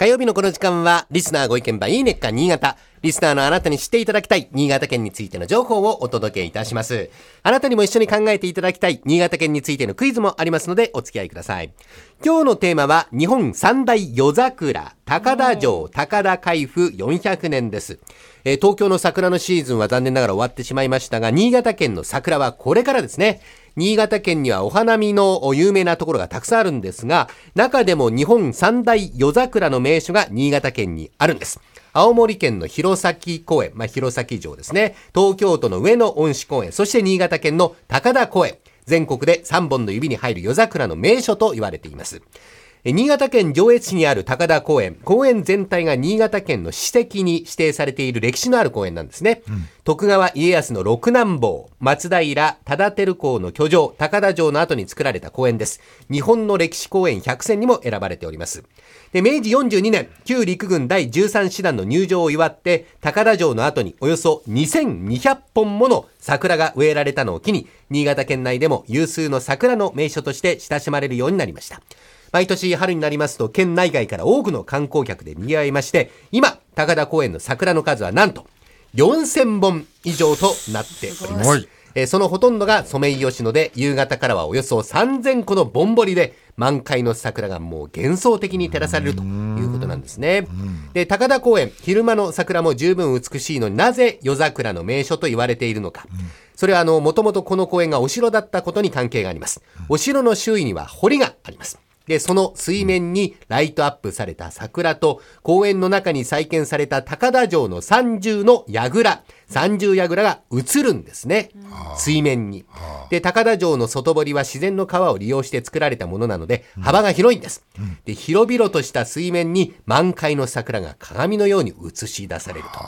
火曜日のこの時間は、リスナーご意見ばいいねっか新潟。リスナーのあなたに知っていただきたい新潟県についての情報をお届けいたします。あなたにも一緒に考えていただきたい新潟県についてのクイズもありますのでお付き合いください。今日のテーマは日本三大夜桜、高田城高田海部400年です。えー東京の桜のシーズンは残念ながら終わってしまいましたが、新潟県の桜はこれからですね。新潟県にはお花見の有名なところがたくさんあるんですが、中でも日本三大夜桜の名所が新潟県にあるんです。青森県の弘前公園、まあ、弘前城ですね。東京都の上野恩賜公園、そして新潟県の高田公園。全国で3本の指に入る夜桜の名所と言われています。え新潟県上越市にある高田公園。公園全体が新潟県の史跡に指定されている歴史のある公園なんですね。徳川家康の六男坊、松平忠照公の居城、高田城の後に作られた公園です。日本の歴史公園100選にも選ばれております。で、明治42年、旧陸軍第13師団の入場を祝って、高田城の後におよそ2200本もの桜が植えられたのを機に、新潟県内でも有数の桜の名所として親しまれるようになりました。毎年春になりますと県内外から多くの観光客で賑わいまして、今、高田公園の桜の数はなんと4000本以上となっております。すえーそのほとんどがソメイヨシノで、夕方からはおよそ3000個のぼんぼりで、満開の桜がもう幻想的に照らされるということなんですね。で、高田公園、昼間の桜も十分美しいのになぜ夜桜の名所と言われているのか。それはあの、もともとこの公園がお城だったことに関係があります。お城の周囲には堀があります。で、その水面にライトアップされた桜と、公園の中に再建された高田城の三重の櫓、三重櫓が映るんですね。水面に。で、高田城の外堀は自然の川を利用して作られたものなので、幅が広いんです。で、広々とした水面に満開の桜が鏡のように映し出されると。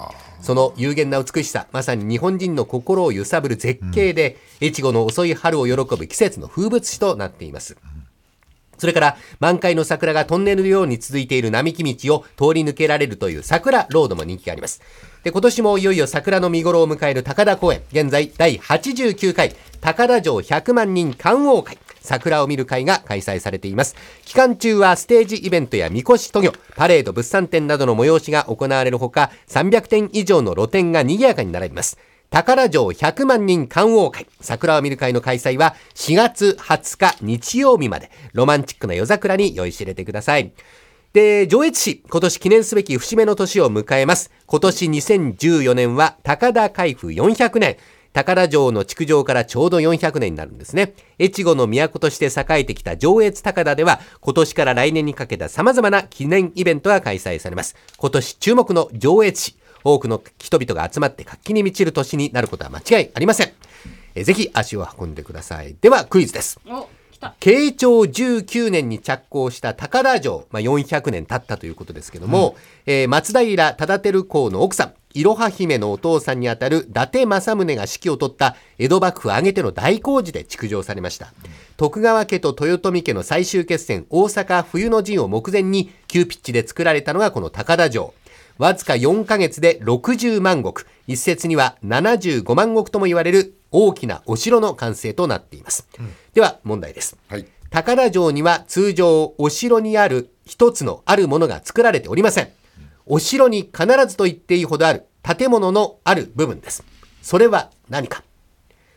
その有限な美しさ、まさに日本人の心を揺さぶる絶景で、越後の遅い春を喜ぶ季節の風物詩となっています。それから、満開の桜がトンネルのように続いている並木道を通り抜けられるという桜ロードも人気があります。で、今年もいよいよ桜の見頃を迎える高田公園。現在、第89回、高田城100万人観桜会。桜を見る会が開催されています。期間中はステージイベントやみこし渡御、パレード、物産展などの催しが行われるほか、300店以上の露店が賑やかに並びます。高田城100万人観桜会、桜を見る会の開催は4月20日日曜日まで、ロマンチックな夜桜に酔いしれてください。で、上越市、今年記念すべき節目の年を迎えます。今年2014年は高田海部400年。高田城の築城からちょうど400年になるんですね。越後の都として栄えてきた上越高田では、今年から来年にかけた様々な記念イベントが開催されます。今年注目の上越市、多くの人々が集まって活気に満ちる年になることは間違いありません。えぜひ足を運んでください。では、クイズです。慶長19年に着工した高田城、まあ、400年経ったということですけども、えー松平忠照公の奥さん、いろは姫のお父さんにあたる伊達政宗が指揮を取った江戸幕府挙げての大工事で築城されました。徳川家と豊臣家の最終決戦、大阪冬の陣を目前に急ピッチで作られたのがこの高田城。わずか4ヶ月で60万石、一説には75万石とも言われる大きなお城の完成となっています。では問題です。はい。高田城には通常お城にある一つのあるものが作られておりません。お城に必ずと言っていいほどある建物のある部分です。それは何か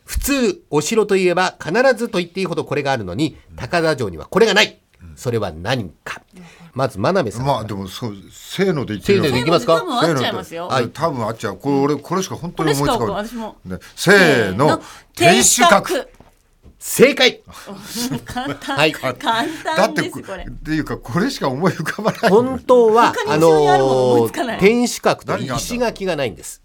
普通、お城といえば必ずと言っていいほどこれがあるのに、高田城にはこれがない。それは何か。まず、真鍋さん。まあでもそうせーので言ってせーのでいきますか？多分合っちゃいますよ。はい、多分あっちゃう。これ俺これしか本当に思いつかない。私もねせーの、天守閣。。正解簡単。はい簡だってこ単です、これ。っていうかこれしか思い浮かばない。本当は、あの天守閣と石垣がないんです。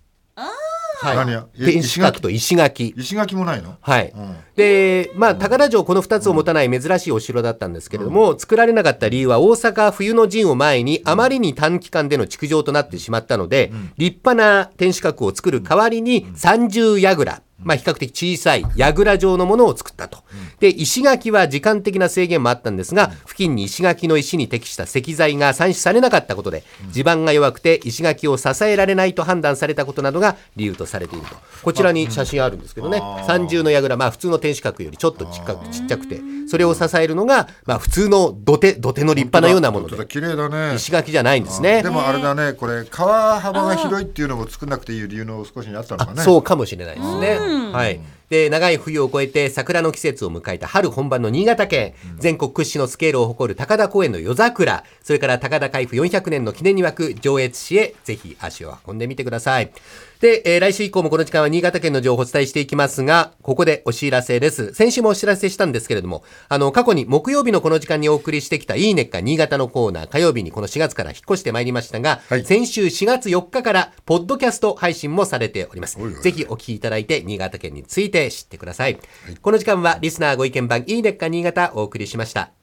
何や？天守閣と石垣。石垣。もないの？はい。うん。で、まあ、高田城この2つを持たない珍しいお城だったんですけれども、作られなかった理由は大阪冬の陣を前にあまりに短期間での築城となってしまったので、立派な天守閣を作る代わりに三重櫓、まあ比較的小さい櫓状のものを作ったと。で、石垣は時間的な制限もあったんですが、付近に石垣の石に適した石材が産出されなかったことで、地盤が弱くて石垣を支えられないと判断されたことなどが理由とされていると。こちらに写真あるんですけどね、三重の櫓、まあ普通の天守閣よりちょっとちっかくちっちゃくて、それを支えるのが、まあ普通の土手、土手の立派なようなもので、綺麗だね。石垣じゃないんですね。で。もあれだね。これ川幅が広いっていうのも作んなくていい理由の少しにあったのかね。そうかもしれないですね。はい。で、長い冬を越えて桜の季節を迎えた春本番の新潟県、全国屈指のスケールを誇る高田公園の夜桜、それから高田海部400年の記念に沸く上越市へぜひ足を運んでみてください。で、えー来週以降もこの時間は新潟県の情報をお伝えしていきますが、ここでお知らせです。先週もお知らせしたんですけれども、あの、過去に木曜日のこの時間にお送りしてきたいいねっか新潟のコーナー、火曜日にこの4月から引っ越してまいりましたが、はい先週4月4日から、ポッドキャスト配信もされております。おいおいぜひお聞きいただいて、新潟県について知ってください。この時間は、リスナーご意見番、いいねっか新潟お送りしました。